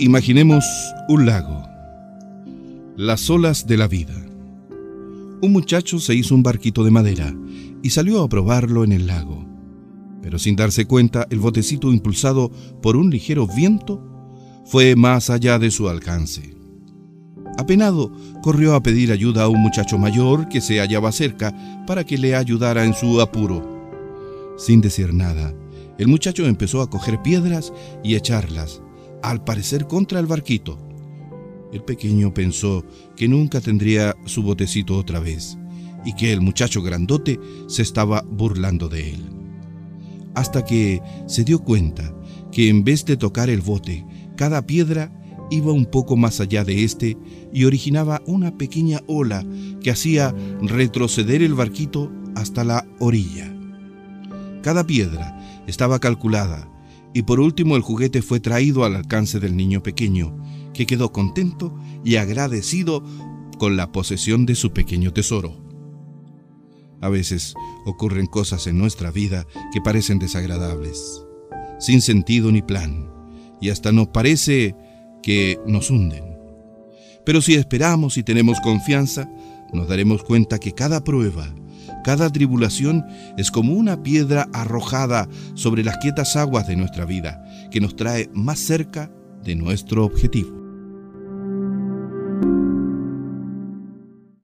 Imaginemos un lago. Las olas de la vida. Un muchacho se hizo un barquito de madera y salió a probarlo en el lago. Pero sin darse cuenta, el botecito impulsado por un ligero viento fue más allá de su alcance. Apenado, corrió a pedir ayuda a un muchacho mayor que se hallaba cerca para que le ayudara en su apuro. Sin decir nada, el muchacho empezó a coger piedras y echarlas al parecer contra el barquito. El pequeño pensó que nunca tendría su botecito otra vez y que el muchacho grandote se estaba burlando de él. Hasta que se dio cuenta que en vez de tocar el bote, cada piedra iba un poco más allá de este y originaba una pequeña ola que hacía retroceder el barquito hasta la orilla. Cada piedra estaba calculada y por último el juguete fue traído al alcance del niño pequeño, que quedó contento y agradecido con la posesión de su pequeño tesoro. A veces ocurren cosas en nuestra vida que parecen desagradables, sin sentido ni plan, y hasta nos parece que nos hunden. Pero si esperamos y tenemos confianza, nos daremos cuenta que cada prueba, cada tribulación es como una piedra arrojada sobre las quietas aguas de nuestra vida, que nos trae más cerca de nuestro objetivo.